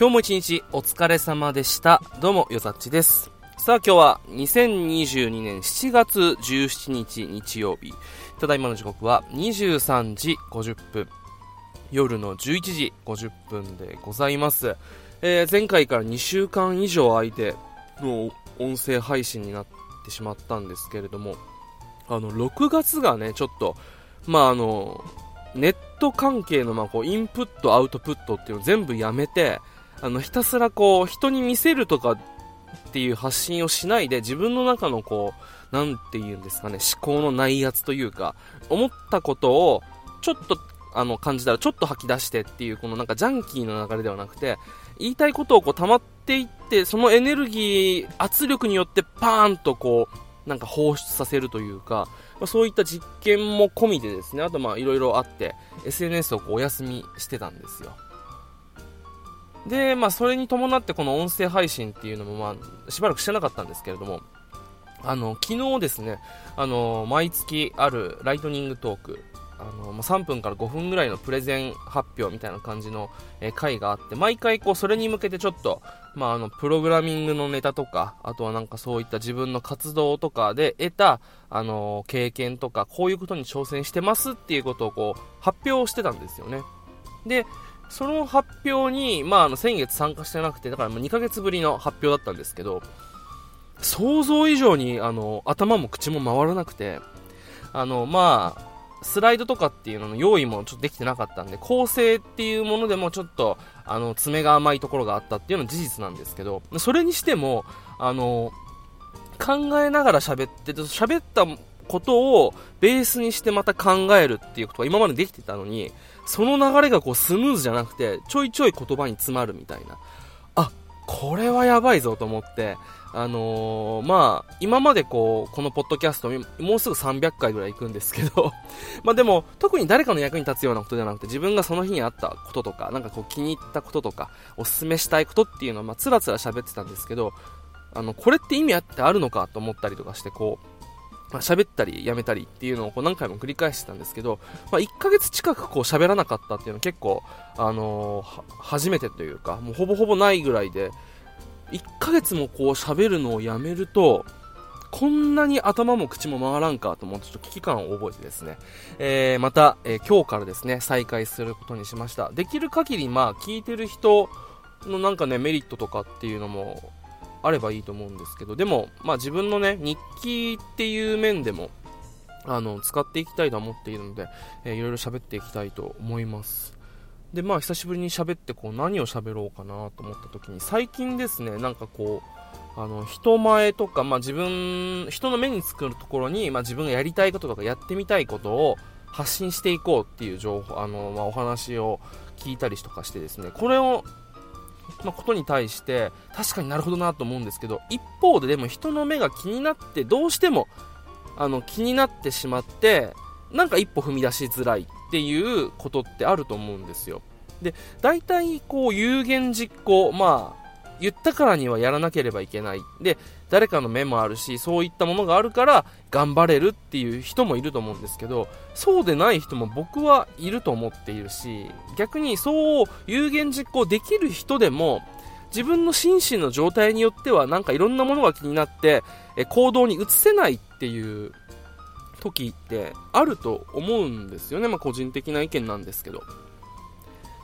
今日も一日お疲れ様でした。どうも、よざっちです。さあ今日は2022年7月17日日曜日。ただいまの時刻は23時50分。夜の11時50分でございます。えー、前回から2週間以上空いての音声配信になってしまったんですけれども、あの、6月がね、ちょっと、まああの、ネット関係のまあこうインプット、アウトプットっていうのを全部やめて、あの、ひたすらこう、人に見せるとかっていう発信をしないで、自分の中のこう、なんて言うんですかね、思考の内圧というか、思ったことを、ちょっと、あの、感じたらちょっと吐き出してっていう、このなんかジャンキーの流れではなくて、言いたいことをこう溜まっていって、そのエネルギー、圧力によってパーンとこう、なんか放出させるというか、まあ、そういった実験も込みでですね、あとまあいろいろあって、SNS をこうお休みしてたんですよ。で、まあ、それに伴ってこの音声配信っていうのも、まあ、しばらくしてなかったんですけれども、あの、昨日ですね、あの、毎月あるライトニングトーク、あの、まあ、3分から5分ぐらいのプレゼン発表みたいな感じの、え回があって、毎回こう、それに向けてちょっと、まあ、あの、プログラミングのネタとか、あとはなんかそういった自分の活動とかで得た、あの、経験とか、こういうことに挑戦してますっていうことをこう、発表してたんですよね。で、その発表に、まあ、あの先月参加してなくて、だから2ヶ月ぶりの発表だったんですけど、想像以上にあの頭も口も回らなくて、あのまあ、スライドとかっていうのの用意もちょっとできてなかったんで、構成っていうものでもちょっと、あの、爪が甘いところがあったっていうのは事実なんですけど、それにしても、あの、考えながら喋って、喋ったことをベースにしてまた考えるっていうことが今までできてたのに、その流れがこうスムーズじゃなくて、ちょいちょい言葉に詰まるみたいな。あ、これはやばいぞと思って、あのー、まあ、今までこう、このポッドキャスト、もうすぐ300回ぐらい行くんですけど までも、特に誰かの役に立つようなことじゃなくて、自分がその日にあったこととか、なんかこう気に入ったこととか、おすすめしたいことっていうのを、まあ、つらつら喋ってたんですけど、あの、これって意味あってあるのかと思ったりとかして、こう、まあ、喋ったりやめたりっていうのをこう何回も繰り返してたんですけど、まあ、1ヶ月近くこう喋らなかったっていうのは結構、あのー、初めてというか、もうほぼほぼないぐらいで、1ヶ月もこう喋るのをやめると、こんなに頭も口も回らんかと思ってちょっと危機感を覚えてですね、えー、また、えー、今日からですね、再開することにしました。できる限りまあ聞いてる人のなんかね、メリットとかっていうのもあればいいと思うんですけど、でも、まあ自分のね、日記っていう面でも、あの、使っていきたいと思っているので、えー、いろいろ喋っていきたいと思います。で、まあ久しぶりに喋って、こう、何を喋ろうかなと思った時に、最近ですね、なんかこう、あの、人前とか、まあ自分、人の目につくところに、まあ自分がやりたいこととかやってみたいことを発信していこうっていう情報、あの、まあお話を聞いたりとかしてですね、これをまあ、ことに対して確かになるほどなと思うんですけど一方ででも人の目が気になってどうしてもあの気になってしまってなんか一歩踏み出しづらいっていうことってあると思うんですよで大体こう有言実行まあ言ったからにはやらなければいけない。で、誰かの目もあるし、そういったものがあるから頑張れるっていう人もいると思うんですけど、そうでない人も僕はいると思っているし、逆にそう有言実行できる人でも、自分の心身の状態によってはなんかいろんなものが気になってえ行動に移せないっていう時ってあると思うんですよね。まあ個人的な意見なんですけど。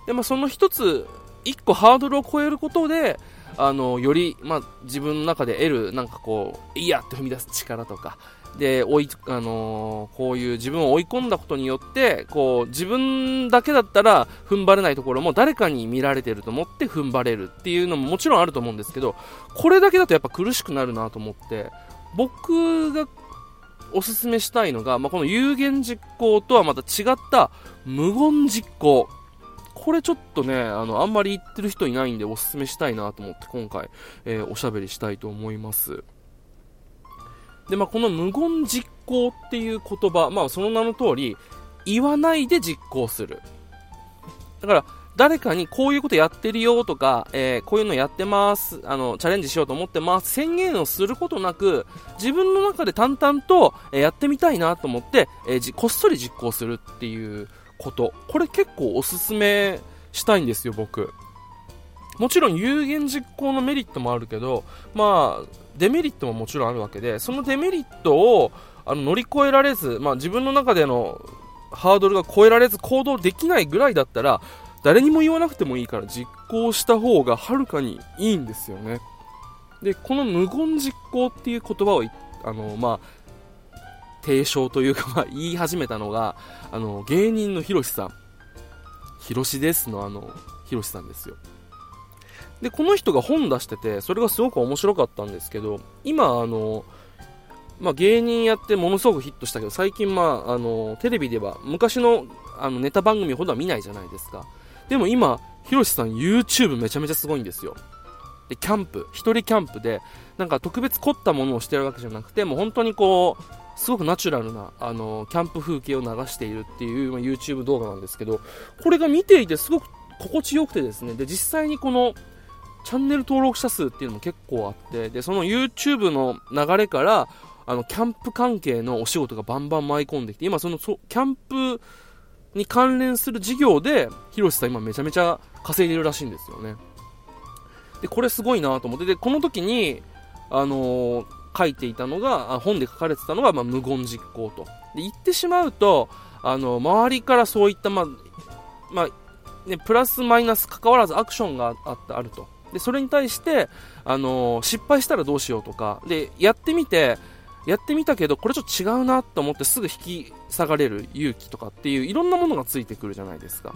で、まあその一つ、一個ハードルを超えることで、あの、より、まあ、自分の中で得る、なんかこう、いいやって踏み出す力とか、で、追い、あの、こういう自分を追い込んだことによって、こう、自分だけだったら踏ん張れないところも誰かに見られてると思って踏ん張れるっていうのももちろんあると思うんですけど、これだけだとやっぱ苦しくなるなと思って、僕がおすすめしたいのが、まあ、この有言実行とはまた違った無言実行。これちょっとね、あの、あんまり言ってる人いないんでおすすめしたいなと思って今回、えー、おしゃべりしたいと思います。で、まあ、この無言実行っていう言葉、まあ、その名の通り、言わないで実行する。だから、誰かにこういうことやってるよとか、えー、こういうのやってます、あの、チャレンジしようと思ってます、宣言をすることなく、自分の中で淡々と、えー、やってみたいなと思って、えー、こっそり実行するっていうこと。これ結構おすすめしたいんですよ、僕。もちろん有言実行のメリットもあるけど、まあ、デメリットももちろんあるわけで、そのデメリットをあの乗り越えられず、まあ、自分の中でのハードルが超えられず行動できないぐらいだったら、誰にも言わなくてもいいから実行した方がはるかにいいんですよね。で、この無言実行っていう言葉を、あの、まあ、提唱というか、まあ、言い始めたのが、あの、芸人のひろしさん。ひろしですのあの、ひろしさんですよ。で、この人が本出してて、それがすごく面白かったんですけど、今、あの、まあ、芸人やってものすごくヒットしたけど、最近、まあ、あの、テレビでは昔のあのネタ番組ほどは見ないじゃないですか。でも今、ひろしさん YouTube めちゃめちゃすごいんですよ。で、キャンプ、一人キャンプで、なんか特別凝ったものをしてるわけじゃなくて、もう本当にこう、すごくナチュラルな、あの、キャンプ風景を流しているっていう、まあ、YouTube 動画なんですけど、これが見ていてすごく心地よくてですね、で、実際にこの、チャンネル登録者数っていうのも結構あって、で、その YouTube の流れから、あの、キャンプ関係のお仕事がバンバン舞い込んできて、今その、そキャンプに関連する事業で、ヒロシさん今めちゃめちゃ稼いでるらしいんですよね。で、これすごいなと思って、で、この時に、あのー、書いていたのが、本で書かれてたのが、まあ、無言実行と。で、言ってしまうと、あの、周りからそういった、まあ、まあ、ね、プラスマイナス関わらずアクションがあってあると。で、それに対して、あの、失敗したらどうしようとか、で、やってみて、やってみたけど、これちょっと違うなと思ってすぐ引き下がれる勇気とかっていういろんなものがついてくるじゃないですか。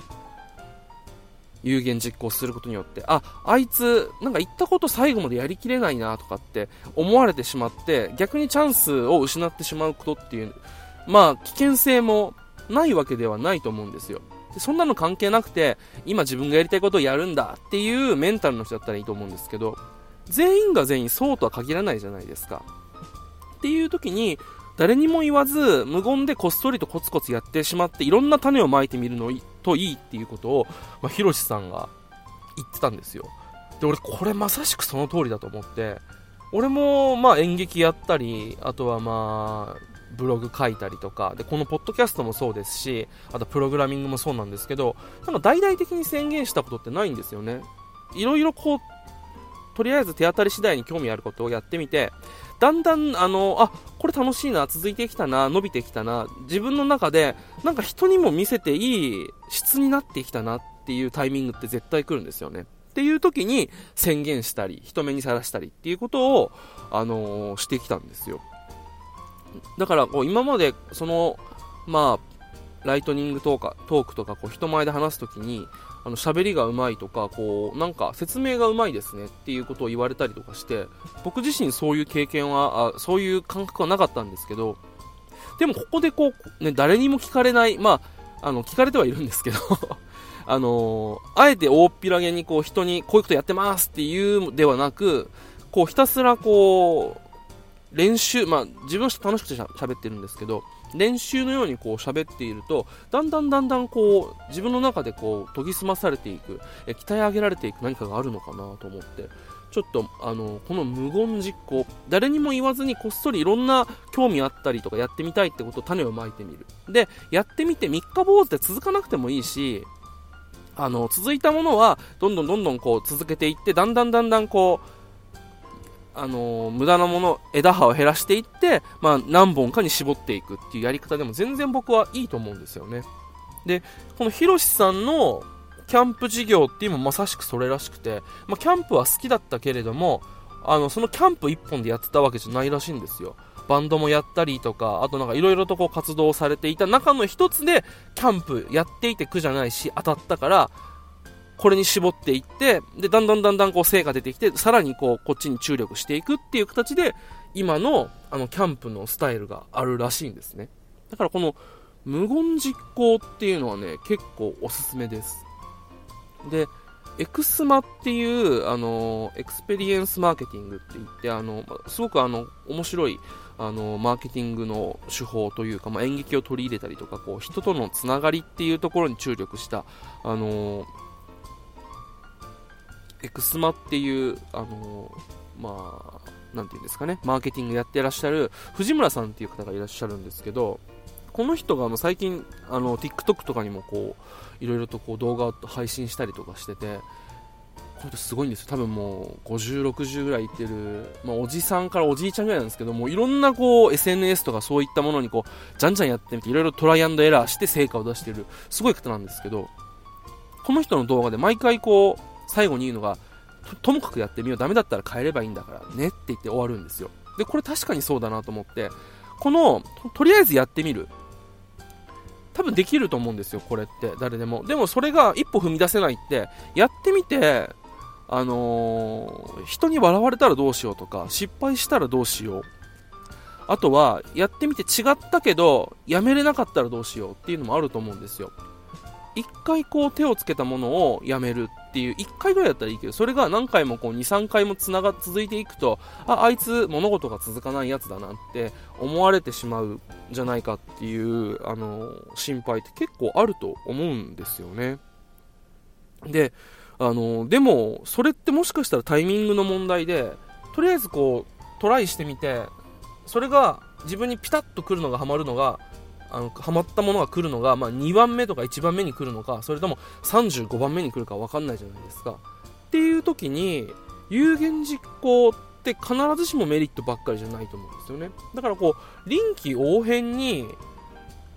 有言実行することによって、あ、あいつ、なんか言ったこと最後までやりきれないなとかって思われてしまって、逆にチャンスを失ってしまうことっていう、まあ、危険性もないわけではないと思うんですよ。でそんなの関係なくて、今自分がやりたいことをやるんだっていうメンタルの人だったらいいと思うんですけど、全員が全員そうとは限らないじゃないですか。っていう時に、誰にも言わず、無言でこっそりとコツコツやってしまって、いろんな種をまいてみるのといいっていうことを、まあ、ひろしさんが言ってたんですよ。で、俺、これまさしくその通りだと思って、俺も、まあ、演劇やったり、あとはまあ、ブログ書いたりとか、で、このポッドキャストもそうですし、あとプログラミングもそうなんですけど、なんか大々的に宣言したことってないんですよね。いろいろこう、とりあえず手当たり次第に興味あることをやってみて、だんだん、あの、あ、これ楽しいな、続いてきたな、伸びてきたな、自分の中で、なんか人にも見せていい質になってきたなっていうタイミングって絶対来るんですよね。っていう時に宣言したり、人目にさらしたりっていうことを、あのー、してきたんですよ。だから、こう、今まで、その、まあ、ライトニングトークトークとか、こう、人前で話すときに、あの喋りがうまいとかこうなんか説明がうまいですねっていうことを言われたりとかして僕自身そういう経験はあそういう感覚はなかったんですけどでもここでこう、ね、誰にも聞かれないまああの聞かれてはいるんですけど あのー、あえて大っぴらげにこう人にこういうことやってますっていうではなくこうひたすらこう練習まあ自分は楽しくてしゃ喋ってるんですけど練習のようにこう喋っているとだんだんだんだんこう自分の中でこう研ぎ澄まされていくえ鍛え上げられていく何かがあるのかなと思ってちょっとあのこの無言実行誰にも言わずにこっそりいろんな興味あったりとかやってみたいってことを種をまいてみる。でやってみて3日坊主で続かなくてもいいしあの続いたものはどんどんどんどんこう続けていってだんだんだんだんこうあのー、無駄なもの、枝葉を減らしていって、まあ、何本かに絞っていくっていうやり方でも全然僕はいいと思うんですよね。で、このヒロシさんのキャンプ事業っていうのもまさしくそれらしくて、まあ、キャンプは好きだったけれども、あの、そのキャンプ1本でやってたわけじゃないらしいんですよ。バンドもやったりとか、あとなんかいろいろとこう活動されていた中の一つで、キャンプやっていて苦じゃないし、当たったから、これに絞っていって、で、だんだんだんだんこう成果出てきて、さらにこう、こっちに注力していくっていう形で、今の、あの、キャンプのスタイルがあるらしいんですね。だからこの、無言実行っていうのはね、結構おすすめです。で、エクスマっていう、あの、エクスペリエンスマーケティングって言って、あの、すごくあの、面白い、あの、マーケティングの手法というか、まあ、演劇を取り入れたりとか、こう、人とのつながりっていうところに注力した、あの、エクスマっていう、あのー、まあ、なんていうんですかね、マーケティングやってらっしゃる藤村さんっていう方がいらっしゃるんですけど、この人があの最近、あの、TikTok とかにもこう、いろいろとこう動画を配信したりとかしてて、この人すごいんですよ。多分もう50、60ぐらいいってる、まあおじさんからおじいちゃんぐらいなんですけども、いろんなこう SNS とかそういったものにこう、じゃんじゃんやってみて、いろいろトライアンドエラーして成果を出してる、すごい方なんですけど、この人の動画で毎回こう、最後に言うのが、とともかくやってみよう、ダメだったら変えればいいんだからねって言って終わるんですよ。で、これ確かにそうだなと思って、この、とりあえずやってみる。多分できると思うんですよ、これって、誰でも。でもそれが一歩踏み出せないって、やってみて、あのー、人に笑われたらどうしようとか、失敗したらどうしよう。あとは、やってみて違ったけど、やめれなかったらどうしようっていうのもあると思うんですよ。一回こう手をつけたものをやめるっていう、一回ぐらいだったらいいけど、それが何回もこう2、3回もつなが、続いていくと、あ、あいつ物事が続かないやつだなって思われてしまうんじゃないかっていう、あの、心配って結構あると思うんですよね。で、あの、でも、それってもしかしたらタイミングの問題で、とりあえずこう、トライしてみて、それが自分にピタッとくるのがハマるのが、あのハマったものが来るのが、まあ、2番目とか1番目に来るのかそれとも35番目に来るか分かんないじゃないですか。っていう時に有言実行って必ずしもメリットばっかりじゃないと思うんですよね。だからこう臨機応変に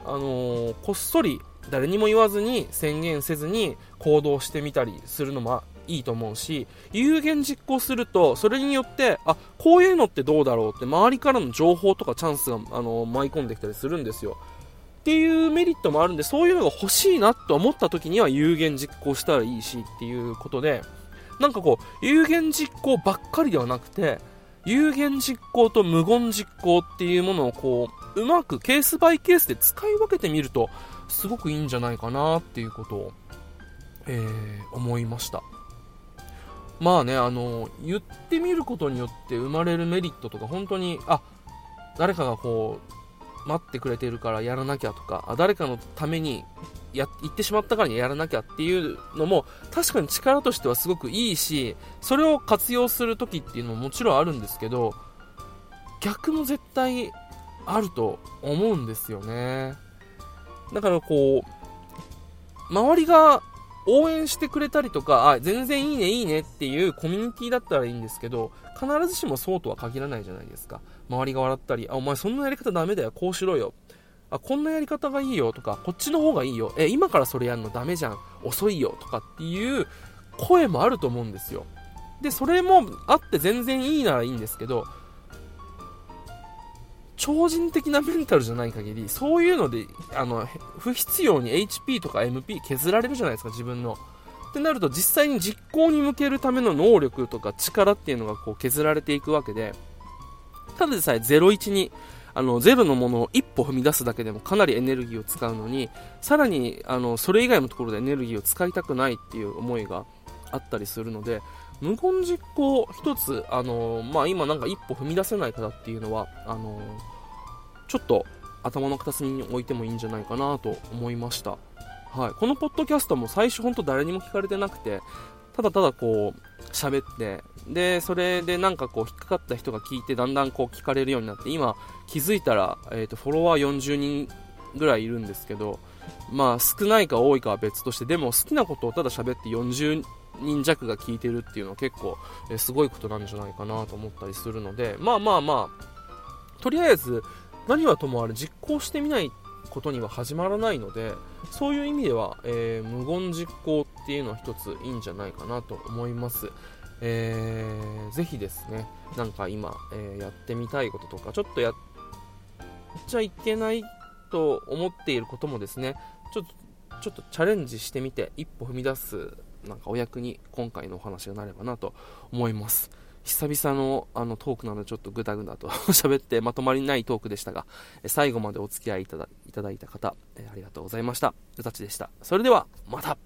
あのー、こっそり誰にも言わずに宣言せずに行動してみたりするのもいいと思うし有言実行するとそれによってあこういうのってどうだろうって周りからの情報とかチャンスが、あの、舞い込んできたりするんですよ。っていうメリットもあるんで、そういうのが欲しいなと思った時には有言実行したらいいしっていうことで、なんかこう、有言実行ばっかりではなくて、有言実行と無言実行っていうものをこう、うまくケースバイケースで使い分けてみると、すごくいいんじゃないかなっていうことを、えー、思いました。まあね、あの、言ってみることによって生まれるメリットとか、本当に、あ、誰かがこう、待ってくれてるからやらなきゃとか、誰かのためにや言ってしまったからにやらなきゃっていうのも確かに力としてはすごくいいしそれを活用する時っていうのももちろんあるんですけど逆も絶対あると思うんですよね。だからこう周りが応援してくれたりとかあ全然いいねいいねっていうコミュニティだったらいいんですけど必ずしもそうとは限らないじゃないですか。周りが笑ったり、あ、お前そんなやり方ダメだよ、こうしろよ。あ、こんなやり方がいいよとか、こっちの方がいいよ。え、今からそれやるのダメじゃん。遅いよとかっていう声もあると思うんですよ。で、それもあって全然いいならいいんですけど、超人的なメンタルじゃない限り、そういうので、あの、不必要に HP とか MP 削られるじゃないですか、自分の。ってなると、実際に実行に向けるための能力とか力っていうのがこう削られていくわけで、ただでさえ01にあのゼロのものを一歩踏み出すだけでもかなりエネルギーを使うのにさらにあのそれ以外のところでエネルギーを使いたくないっていう思いがあったりするので無言実行一つあの、まあ、今なんか一歩踏み出せない方っていうのはあのちょっと頭の片隅に置いてもいいんじゃないかなと思いました。はい、このポッドキャストも最初本当誰にも聞かれてなくてただただこう喋ってでそれでなんかこう引っかかった人が聞いてだんだんこう聞かれるようになって今気づいたら、えーと、フォロワー40人ぐらいいるんですけどまあ少ないか多いかは別としてでも好きなことをただ喋って40人弱が聞いてるっていうのは結構、えー、すごいことなんじゃないかなと思ったりするのでまあまあまあとりあえず何はともあれ実行してみないことには始まらないのでそういう意味では、えー、無言実行っていうのは一ついいんじゃないかなと思います。えー、ぜひですね、なんか今、えー、やってみたいこととか、ちょっとやっちゃいけないと思っていることもですね、ちょっと、ちょっとチャレンジしてみて、一歩踏み出す、なんかお役に今回のお話がなればなと思います。久々のあのトークなのでちょっとグダグダと 喋ってまとまりないトークでしたが、最後までお付き合いいただいた方、ありがとうございました。うたちでした。それでは、また